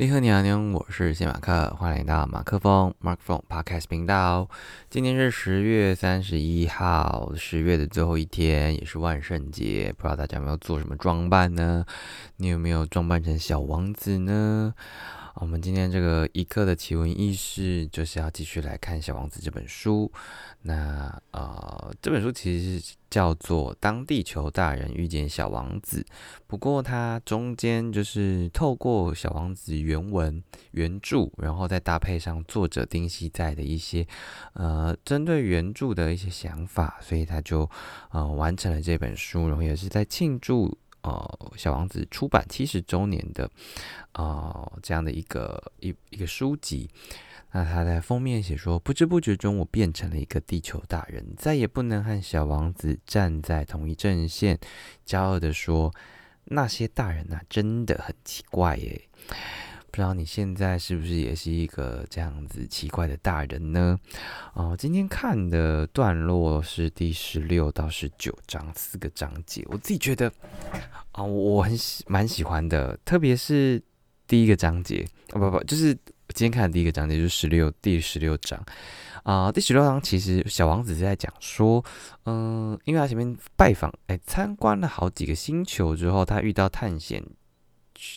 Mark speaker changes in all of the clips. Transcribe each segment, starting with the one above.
Speaker 1: 你好，你好，你好，我是谢马克，欢迎来到马克风 （Mark Phone） Podcast 频道。今天是十月三十一号，十月的最后一天，也是万圣节。不知道大家有没有做什么装扮呢？你有没有装扮成小王子呢？我们今天这个一刻的奇闻异事，就是要继续来看《小王子》这本书。那呃，这本书其实是叫做《当地球大人遇见小王子》，不过它中间就是透过小王子原文原著，然后再搭配上作者丁西在的一些呃针对原著的一些想法，所以他就呃完成了这本书，然后也是在庆祝。呃，小王子出版七十周年的，呃，这样的一个一一个书籍。那他在封面写说：“不知不觉中，我变成了一个地球大人，再也不能和小王子站在同一阵线。”骄傲的说：“那些大人呐，真的很奇怪耶。”不知道你现在是不是也是一个这样子奇怪的大人呢？哦，今天看的段落是第十六到十九章四个章节，我自己觉得啊，我很喜蛮喜欢的，特别是第一个章节啊，不不，就是今天看的第一个章节，就是十六第十六章啊，第十六章其实小王子是在讲说，嗯，因为他前面拜访哎参观了好几个星球之后，他遇到探险。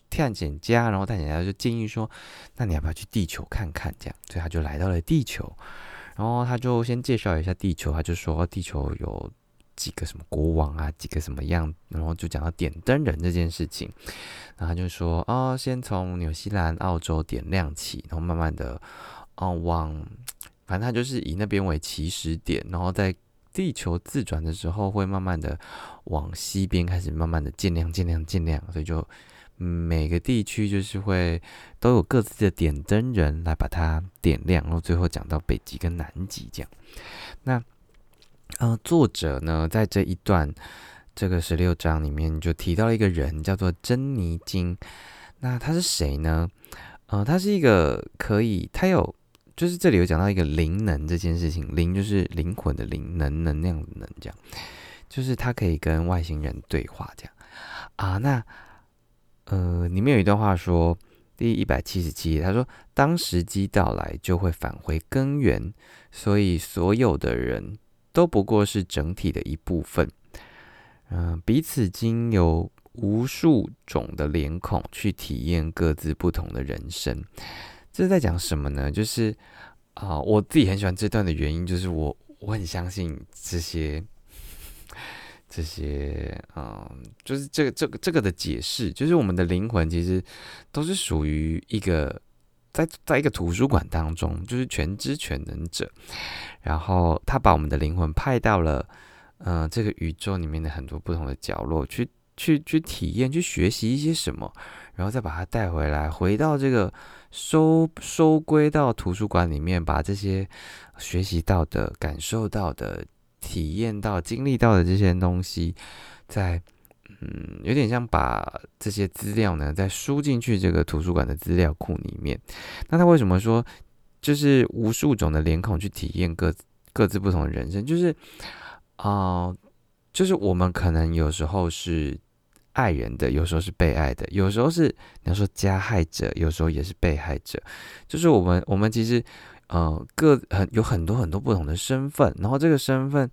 Speaker 1: 探险家，然后探险家就建议说：“那你要不要去地球看看？”这样，所以他就来到了地球。然后他就先介绍一下地球，他就说地球有几个什么国王啊，几个什么样，然后就讲到点灯人这件事情。然后他就说：“哦，先从纽西兰、澳洲点亮起，然后慢慢的，哦，往反正他就是以那边为起始点，然后在地球自转的时候，会慢慢的往西边开始慢慢的渐亮、渐亮、渐亮，所以就。”每个地区就是会都有各自的点灯人来把它点亮，然后最后讲到北极跟南极这样。那呃，作者呢在这一段这个十六章里面就提到了一个人叫做珍妮金。那他是谁呢？呃，他是一个可以，他有就是这里有讲到一个灵能这件事情，灵就是灵魂的灵，能能量的能，这样就是他可以跟外星人对话这样啊。那呃，里面有一段话说，第一百七十七页，他说：“当时机到来，就会返回根源，所以所有的人都不过是整体的一部分。嗯，彼此经由无数种的脸孔去体验各自不同的人生。这是在讲什么呢？就是啊，我自己很喜欢这段的原因，就是我我很相信这些。”这些，嗯，就是这个、这个、这个的解释，就是我们的灵魂其实都是属于一个在在一个图书馆当中，就是全知全能者，然后他把我们的灵魂派到了，嗯，这个宇宙里面的很多不同的角落，去去去体验，去学习一些什么，然后再把它带回来，回到这个收收归到图书馆里面，把这些学习到的、感受到的。体验到、经历到的这些东西，在嗯，有点像把这些资料呢，再输进去这个图书馆的资料库里面。那他为什么说就是无数种的脸孔去体验各各自不同的人生？就是啊，就是我们可能有时候是爱人的，有时候是被爱的，有时候是你要说加害者，有时候也是被害者。就是我们，我们其实。呃，各很有很多很多不同的身份，然后这个身份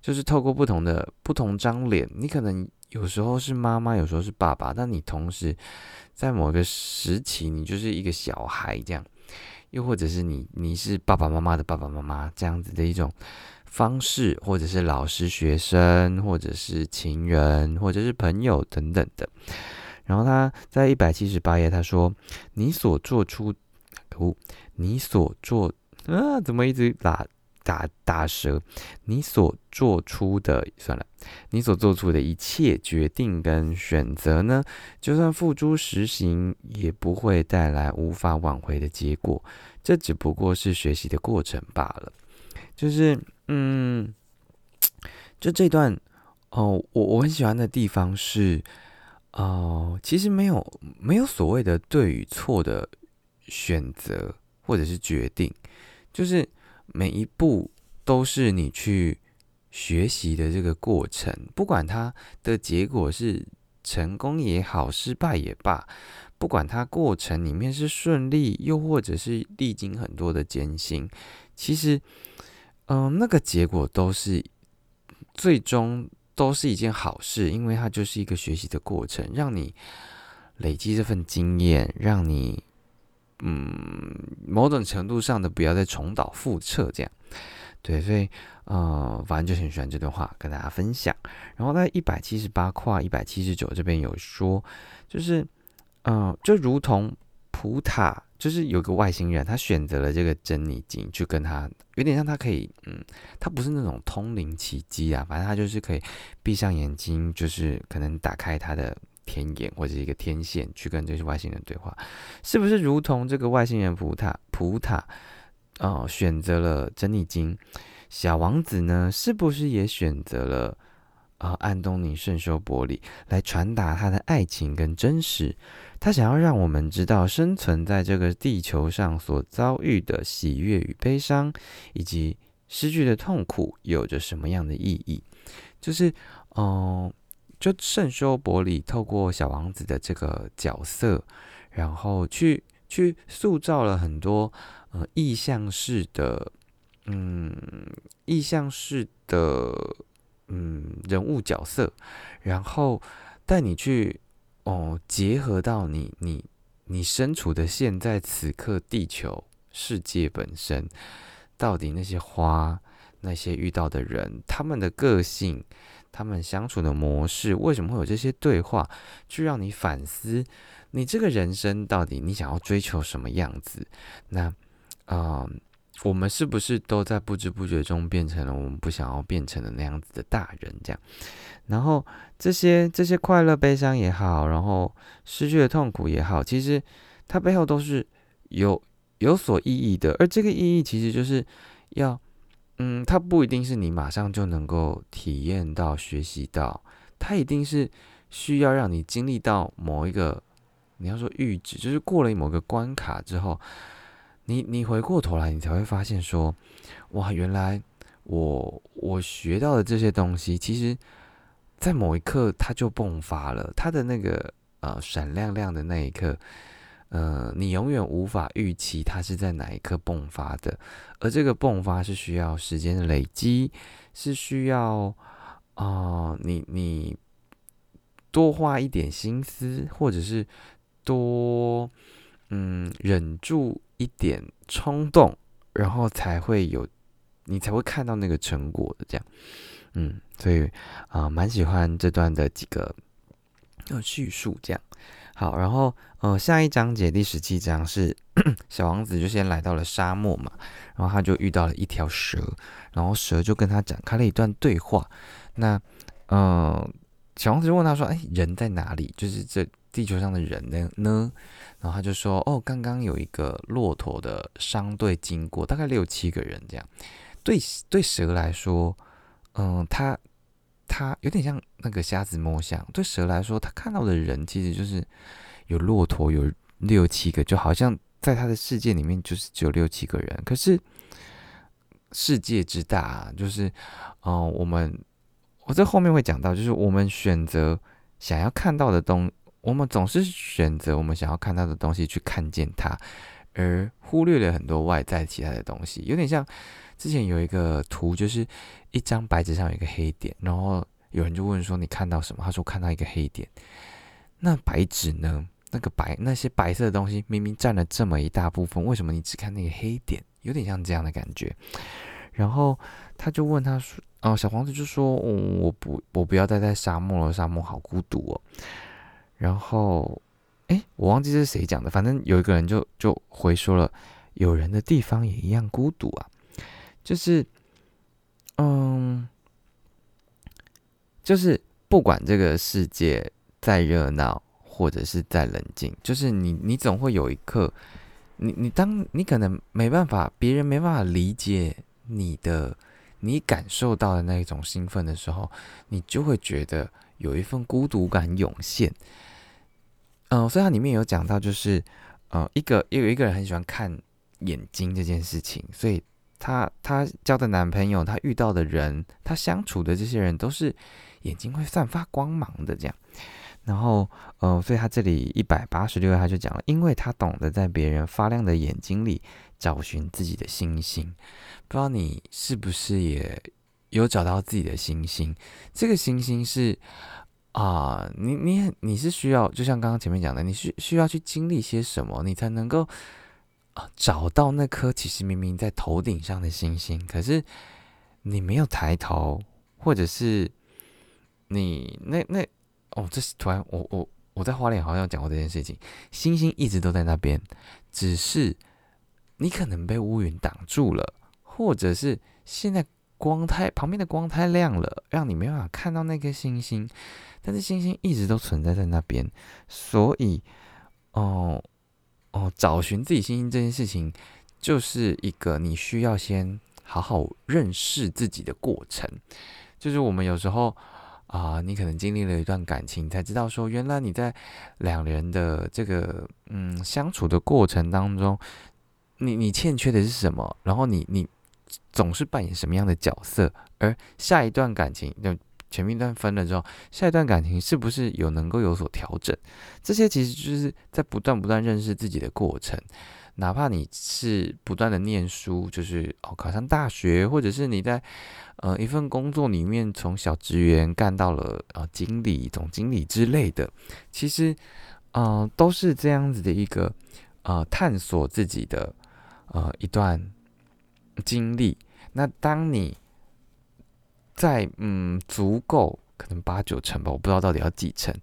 Speaker 1: 就是透过不同的不同张脸，你可能有时候是妈妈，有时候是爸爸，但你同时在某个时期，你就是一个小孩这样，又或者是你你是爸爸妈妈的爸爸妈妈这样子的一种方式，或者是老师、学生，或者是情人，或者是朋友等等的。然后他在一百七十八页他说：“你所做出，哦，你所做。”啊，怎么一直打打打折？你所做出的算了，你所做出的一切决定跟选择呢？就算付诸实行，也不会带来无法挽回的结果。这只不过是学习的过程罢了。就是，嗯，就这段哦，我我很喜欢的地方是，哦，其实没有没有所谓的对与错的选择或者是决定。就是每一步都是你去学习的这个过程，不管它的结果是成功也好，失败也罢，不管它过程里面是顺利，又或者是历经很多的艰辛，其实，嗯，那个结果都是最终都是一件好事，因为它就是一个学习的过程，让你累积这份经验，让你，嗯，某种程度上的不要再重蹈覆辙，这样。对，所以，呃，反正就很喜欢这段话跟大家分享。然后在一百七十八跨一百七十九这边有说，就是，嗯，就如同普塔，就是有个外星人，他选择了这个珍妮金去跟他，有点像他可以，嗯，他不是那种通灵奇迹啊，反正他就是可以闭上眼睛，就是可能打开他的天眼或者一个天线去跟这些外星人对话，是不是如同这个外星人普塔普塔？哦，选择了珍妮金，小王子呢，是不是也选择了啊？安东尼圣修伯里来传达他的爱情跟真实，他想要让我们知道生存在这个地球上所遭遇的喜悦与悲伤，以及失去的痛苦有着什么样的意义。就是，嗯，就圣修伯里透过小王子的这个角色，然后去去塑造了很多。呃，意象式的，嗯，意象式的，嗯，人物角色，然后带你去，哦，结合到你，你，你身处的现在此刻地球世界本身，到底那些花，那些遇到的人，他们的个性，他们相处的模式，为什么会有这些对话，去让你反思，你这个人生到底你想要追求什么样子？那。啊，我们是不是都在不知不觉中变成了我们不想要变成的那样子的大人？这样，然后这些这些快乐、悲伤也好，然后失去的痛苦也好，其实它背后都是有有所意义的。而这个意义其实就是要，嗯，它不一定是你马上就能够体验到、学习到，它一定是需要让你经历到某一个，你要说阈值，就是过了某个关卡之后。你你回过头来，你才会发现说，哇，原来我我学到的这些东西，其实，在某一刻它就迸发了，它的那个呃闪亮亮的那一刻，呃，你永远无法预期它是在哪一刻迸发的，而这个迸发是需要时间的累积，是需要啊，你你多花一点心思，或者是多嗯忍住。一点冲动，然后才会有，你才会看到那个成果的这样，嗯，所以啊，蛮喜欢这段的几个呃叙述这样。好，然后呃，下一章节第十七章是小王子就先来到了沙漠嘛，然后他就遇到了一条蛇，然后蛇就跟他展开了一段对话。那嗯，小王子就问他说：“哎，人在哪里？就是这地球上的人呢？呢？”然后他就说：“哦，刚刚有一个骆驼的商队经过，大概六七个人这样。对对蛇来说，嗯，他他有点像那个瞎子摸象。对蛇来说，他看到的人其实就是有骆驼，有六七个，就好像在他的世界里面就是只有六七个人。可是世界之大，就是嗯，我们我在后面会讲到，就是我们选择想要看到的东。”我们总是选择我们想要看到的东西去看见它，而忽略了很多外在其他的东西。有点像之前有一个图，就是一张白纸上有一个黑点，然后有人就问说：“你看到什么？”他说：“看到一个黑点。”那白纸呢？那个白那些白色的东西明明占了这么一大部分，为什么你只看那个黑点？有点像这样的感觉。然后他就问他说：“哦，小黄子就说：‘我不，我不要待在沙漠了，沙漠好孤独哦。’”然后，哎，我忘记是谁讲的，反正有一个人就就回说了，有人的地方也一样孤独啊，就是，嗯，就是不管这个世界再热闹或者是再冷静，就是你你总会有一刻，你你当你可能没办法，别人没办法理解你的，你感受到的那一种兴奋的时候，你就会觉得有一份孤独感涌现。嗯，所以它里面有讲到，就是呃，一个也有一个人很喜欢看眼睛这件事情，所以他他交的男朋友，他遇到的人，他相处的这些人，都是眼睛会散发光芒的这样。然后，呃，所以他这里一百八十六页他就讲了，因为他懂得在别人发亮的眼睛里找寻自己的星星。不知道你是不是也有找到自己的星星？这个星星是啊，你你你是需要，就像刚刚前面讲的，你需需要去经历些什么，你才能够啊找到那颗其实明明在头顶上的星星，可是你没有抬头，或者是你那那。哦，这是突然，我我我在花莲好像讲过这件事情。星星一直都在那边，只是你可能被乌云挡住了，或者是现在光太旁边的光太亮了，让你没办法看到那颗星星。但是星星一直都存在在那边，所以哦哦，找寻自己星星这件事情，就是一个你需要先好好认识自己的过程。就是我们有时候。啊，你可能经历了一段感情，才知道说，原来你在两人的这个嗯相处的过程当中，你你欠缺的是什么？然后你你总是扮演什么样的角色？而下一段感情，就前面一段分了之后，下一段感情是不是有能够有所调整？这些其实就是在不断不断认识自己的过程。哪怕你是不断的念书，就是哦考上大学，或者是你在呃一份工作里面从小职员干到了呃经理、总经理之类的，其实呃都是这样子的一个呃探索自己的呃一段经历。那当你在嗯足够可能八九成吧，我不知道到底要几成，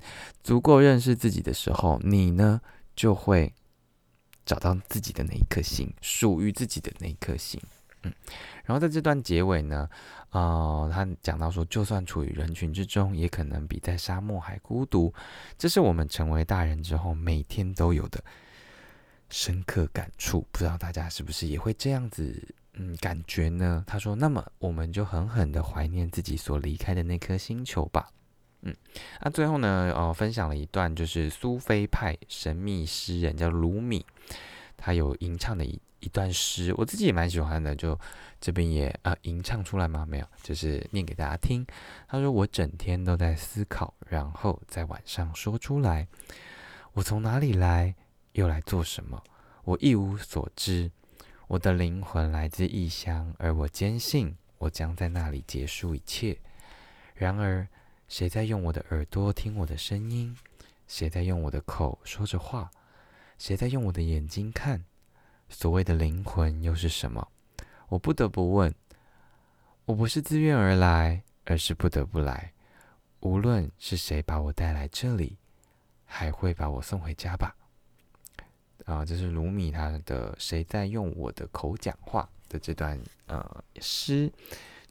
Speaker 1: 足够认识自己的时候，你呢就会。找到自己的那一颗心，属于自己的那一颗心。嗯，然后在这段结尾呢，呃，他讲到说，就算处于人群之中，也可能比在沙漠还孤独。这是我们成为大人之后每天都有的深刻感触。不知道大家是不是也会这样子，嗯，感觉呢？他说，那么我们就狠狠的怀念自己所离开的那颗星球吧。嗯，那最后呢，呃，分享了一段就是苏菲派神秘诗人叫鲁米，他有吟唱的一一段诗，我自己也蛮喜欢的，就这边也呃吟唱出来吗？没有，就是念给大家听。他说：“我整天都在思考，然后在晚上说出来。我从哪里来，又来做什么？我一无所知。我的灵魂来自异乡，而我坚信我将在那里结束一切。然而。”谁在用我的耳朵听我的声音？谁在用我的口说着话？谁在用我的眼睛看？所谓的灵魂又是什么？我不得不问。我不是自愿而来，而是不得不来。无论是谁把我带来这里，还会把我送回家吧。啊，这是卢米他的“谁在用我的口讲话”的这段呃诗。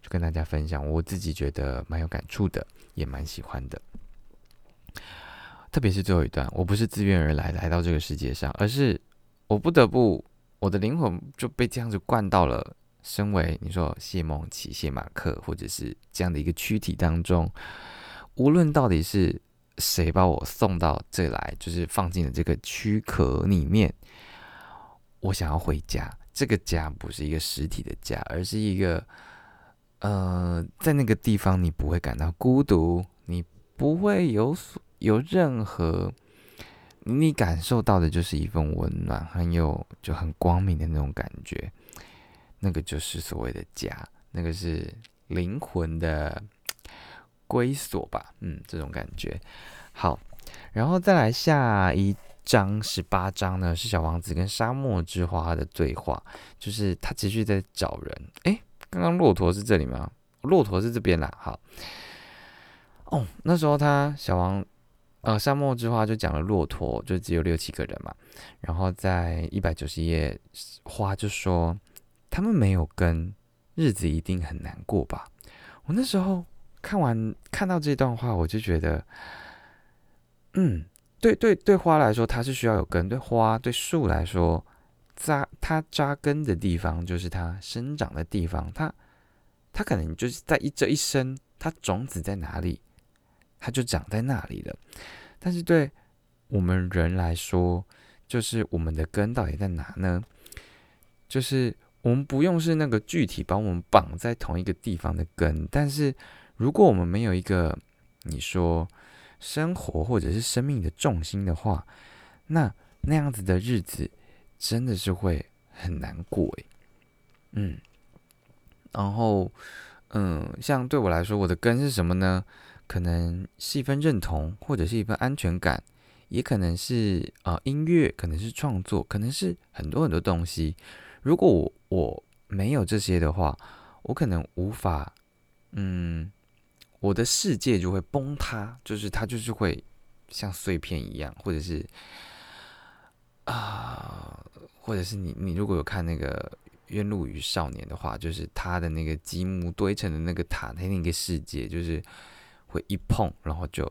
Speaker 1: 就跟大家分享，我自己觉得蛮有感触的，也蛮喜欢的。特别是最后一段，我不是自愿而来来到这个世界上，而是我不得不，我的灵魂就被这样子灌到了身为你说谢梦琪、谢马克，或者是这样的一个躯体当中。无论到底是谁把我送到这来，就是放进了这个躯壳里面，我想要回家。这个家不是一个实体的家，而是一个。呃，在那个地方，你不会感到孤独，你不会有所有任何，你感受到的就是一份温暖，很有就很光明的那种感觉。那个就是所谓的家，那个是灵魂的归所吧？嗯，这种感觉。好，然后再来下一章十八章呢，是小王子跟沙漠之花的对话，就是他持续在找人，哎。刚刚骆驼是这里吗？骆驼是这边啦。好，哦，那时候他小王，呃，沙漠之花就讲了骆驼，就只有六七个人嘛。然后在一百九十页，花就说他们没有跟，日子一定很难过吧？我那时候看完看到这段话，我就觉得，嗯，对对对，花来说它是需要有根，对花对树来说。扎它扎根的地方就是它生长的地方，它它可能就是在一这一生，它种子在哪里，它就长在那里了。但是对我们人来说，就是我们的根到底在哪呢？就是我们不用是那个具体把我们绑在同一个地方的根，但是如果我们没有一个你说生活或者是生命的重心的话，那那样子的日子真的是会很难过诶。嗯，然后嗯，像对我来说，我的根是什么呢？可能是一份认同，或者是一份安全感，也可能是啊音乐，可能是创作，可能是很多很多东西。如果我我没有这些的话，我可能无法，嗯，我的世界就会崩塌，就是它就是会像碎片一样，或者是啊，或者是你你如果有看那个《冤路与少年》的话，就是他的那个积木堆成的那个塔，他那个世界就是。会一碰，然后就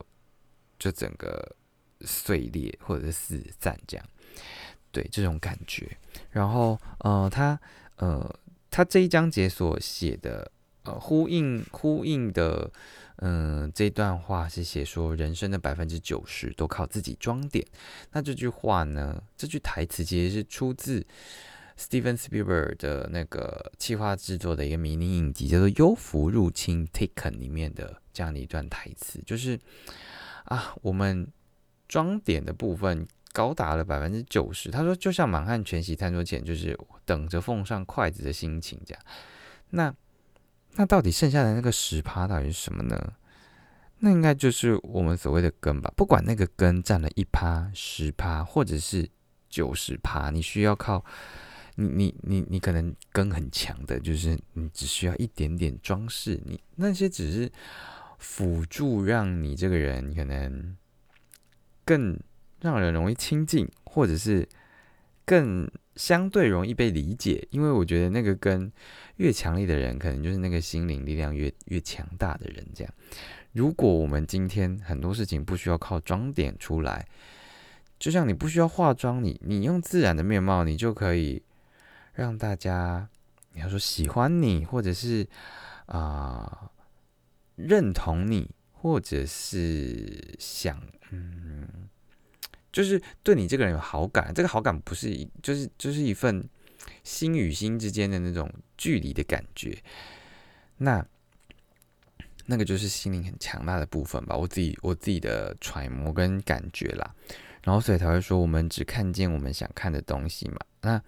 Speaker 1: 就整个碎裂或者是四散这样，对这种感觉。然后呃，他呃，他这一章节所写的呃呼应呼应的嗯这段话是写说人生的百分之九十都靠自己装点。那这句话呢，这句台词其实是出自。Steven Spielberg 的那个企划制作的一个迷你影集叫做《幽浮入侵》（Taken） 里面的这样的一段台词，就是啊，我们装点的部分高达了百分之九十。他说，就像满汉全席餐桌前，就是等着奉上筷子的心情这样。那那到底剩下的那个十趴到底是什么呢？那应该就是我们所谓的根吧。不管那个根占了一趴、十趴，或者是九十趴，你需要靠。你你你你可能根很强的，就是你只需要一点点装饰，你那些只是辅助，让你这个人可能更让人容易亲近，或者是更相对容易被理解。因为我觉得那个跟越强烈的人，可能就是那个心灵力量越越强大的人。这样，如果我们今天很多事情不需要靠装点出来，就像你不需要化妆，你你用自然的面貌，你就可以。让大家，你要说喜欢你，或者是啊认同你，或者是想嗯，就是对你这个人有好感。这个好感不是一，就是就是一份心与心之间的那种距离的感觉。那那个就是心灵很强大的部分吧，我自己我自己的揣摩跟感觉啦。然后所以才会说，我们只看见我们想看的东西嘛。那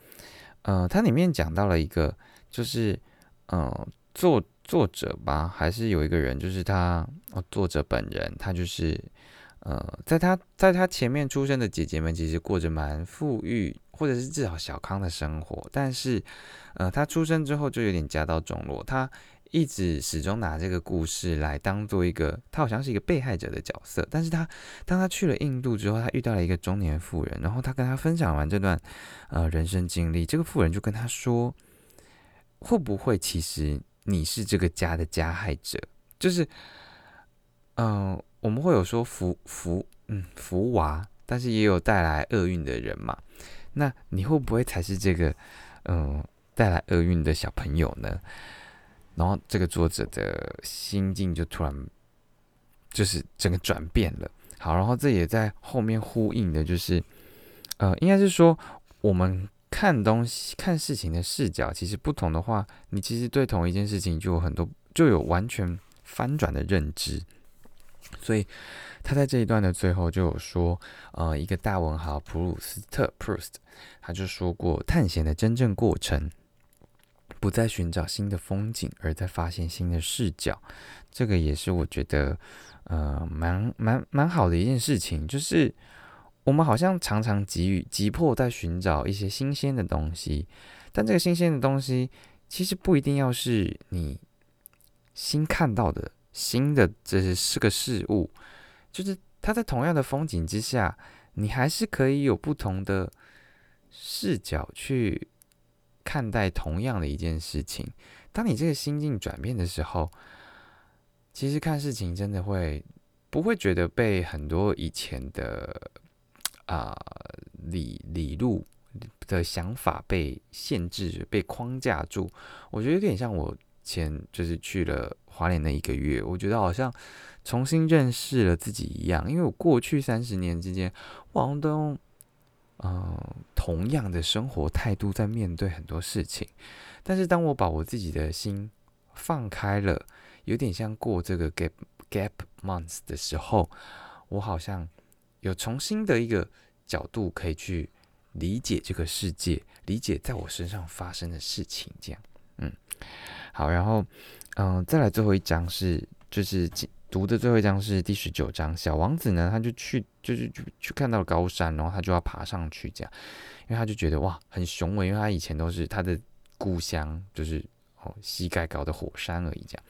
Speaker 1: 呃，它里面讲到了一个，就是呃，作作者吧，还是有一个人，就是他，作者本人，他就是呃，在他在他前面出生的姐姐们，其实过着蛮富裕，或者是至少小康的生活，但是呃，他出生之后就有点家道中落，他。一直始终拿这个故事来当做一个，他好像是一个被害者的角色。但是他当他去了印度之后，他遇到了一个中年妇人，然后他跟他分享完这段呃人生经历，这个妇人就跟他说：“会不会其实你是这个家的加害者？就是嗯，我们会有说福福嗯福娃，但是也有带来厄运的人嘛。那你会不会才是这个嗯带来厄运的小朋友呢？”然后这个作者的心境就突然就是整个转变了。好，然后这也在后面呼应的，就是呃，应该是说我们看东西、看事情的视角其实不同的话，你其实对同一件事情就有很多就有完全翻转的认知。所以他在这一段的最后就有说，呃，一个大文豪普鲁斯特 （Proust） 他就说过，探险的真正过程。不再寻找新的风景，而在发现新的视角，这个也是我觉得，呃，蛮蛮蛮好的一件事情。就是我们好像常常急于急迫在寻找一些新鲜的东西，但这个新鲜的东西其实不一定要是你新看到的新的，这是是个事物，就是它在同样的风景之下，你还是可以有不同的视角去。看待同样的一件事情，当你这个心境转变的时候，其实看事情真的会不会觉得被很多以前的啊理理路的想法被限制、被框架住？我觉得有点像我前就是去了华联的一个月，我觉得好像重新认识了自己一样，因为我过去三十年之间，往都用。嗯，同样的生活态度在面对很多事情，但是当我把我自己的心放开了，有点像过这个 gap gap months 的时候，我好像有重新的一个角度可以去理解这个世界，理解在我身上发生的事情。这样，嗯，好，然后，嗯，再来最后一章是，就是读的最后一章是第十九章。小王子呢，他就去，就是去去看到了高山，然后他就要爬上去，这样，因为他就觉得哇，很雄伟，因为他以前都是他的故乡，就是哦膝盖高的火山而已，这样。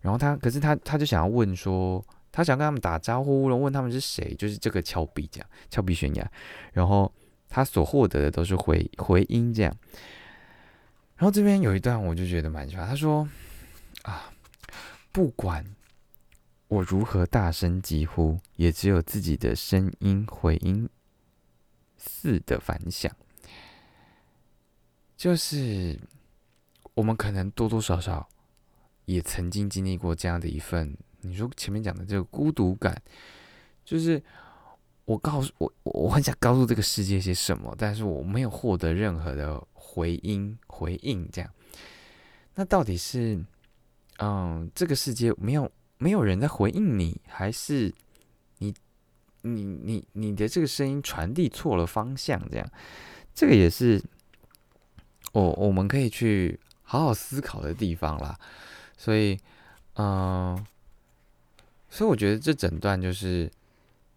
Speaker 1: 然后他，可是他，他就想要问说，他想跟他们打招呼，然后问他们是谁，就是这个峭壁这样，峭壁悬崖。然后他所获得的都是回回音这样。然后这边有一段我就觉得蛮喜欢，他说啊，不管我如何大声疾呼，也只有自己的声音回音似的反响。就是我们可能多多少少。也曾经经历过这样的一份，你说前面讲的这个孤独感，就是我告诉我，我很想告诉这个世界些什么，但是我没有获得任何的回音回应，这样，那到底是，嗯，这个世界没有没有人在回应你，还是你你你你的这个声音传递错了方向？这样，这个也是我我们可以去好好思考的地方啦。所以，嗯，所以我觉得这整段就是，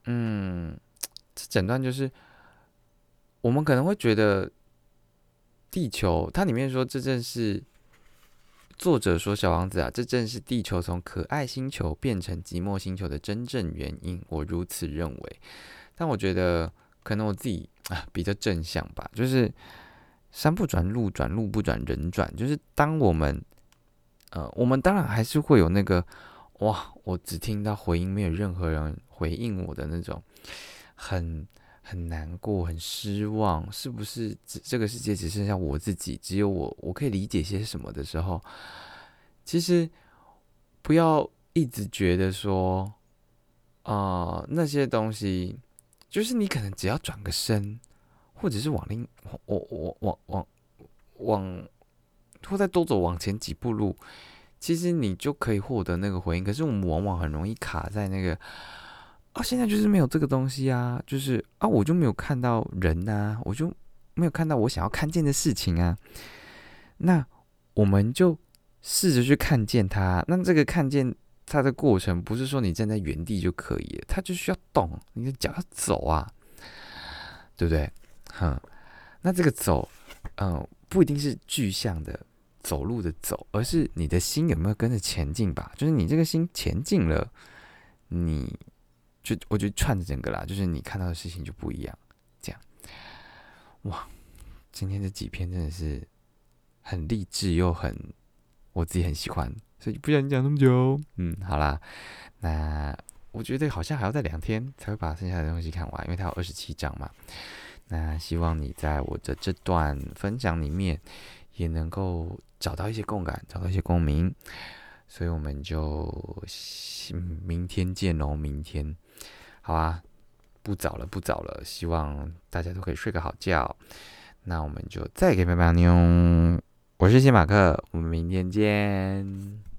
Speaker 1: 嗯，这整段就是，我们可能会觉得，地球它里面说这正是作者说小王子啊，这正是地球从可爱星球变成寂寞星球的真正原因。我如此认为，但我觉得可能我自己啊比较正向吧，就是山不转路转，路不转人转，就是当我们。呃，我们当然还是会有那个，哇，我只听到回音，没有任何人回应我的那种，很很难过，很失望，是不是？只这个世界只剩下我自己，只有我，我可以理解些什么的时候，其实不要一直觉得说，啊，那些东西，就是你可能只要转个身，或者是往另，我我往往往。或再多走往前几步路，其实你就可以获得那个回应。可是我们往往很容易卡在那个啊，现在就是没有这个东西啊，就是啊，我就没有看到人呐，我就没有看到我想要看见的事情啊。那我们就试着去看见它。那这个看见它的过程，不是说你站在原地就可以了，它就需要动，你的脚要走啊，对不对？哼，那这个走，嗯，不一定是具象的。走路的走，而是你的心有没有跟着前进吧？就是你这个心前进了，你就我觉得串着整个啦，就是你看到的事情就不一样。这样，哇，今天这几篇真的是很励志又很我自己很喜欢，所以不想讲那么久。嗯，好啦，那我觉得好像还要再两天才会把剩下的东西看完，因为它有二十七章嘛。那希望你在我的这段分享里面也能够。找到一些共感，找到一些共鸣，所以我们就明天见喽！明天，好啊，不早了，不早了，希望大家都可以睡个好觉。那我们就再给拜拜妞，我是谢马克，我们明天见。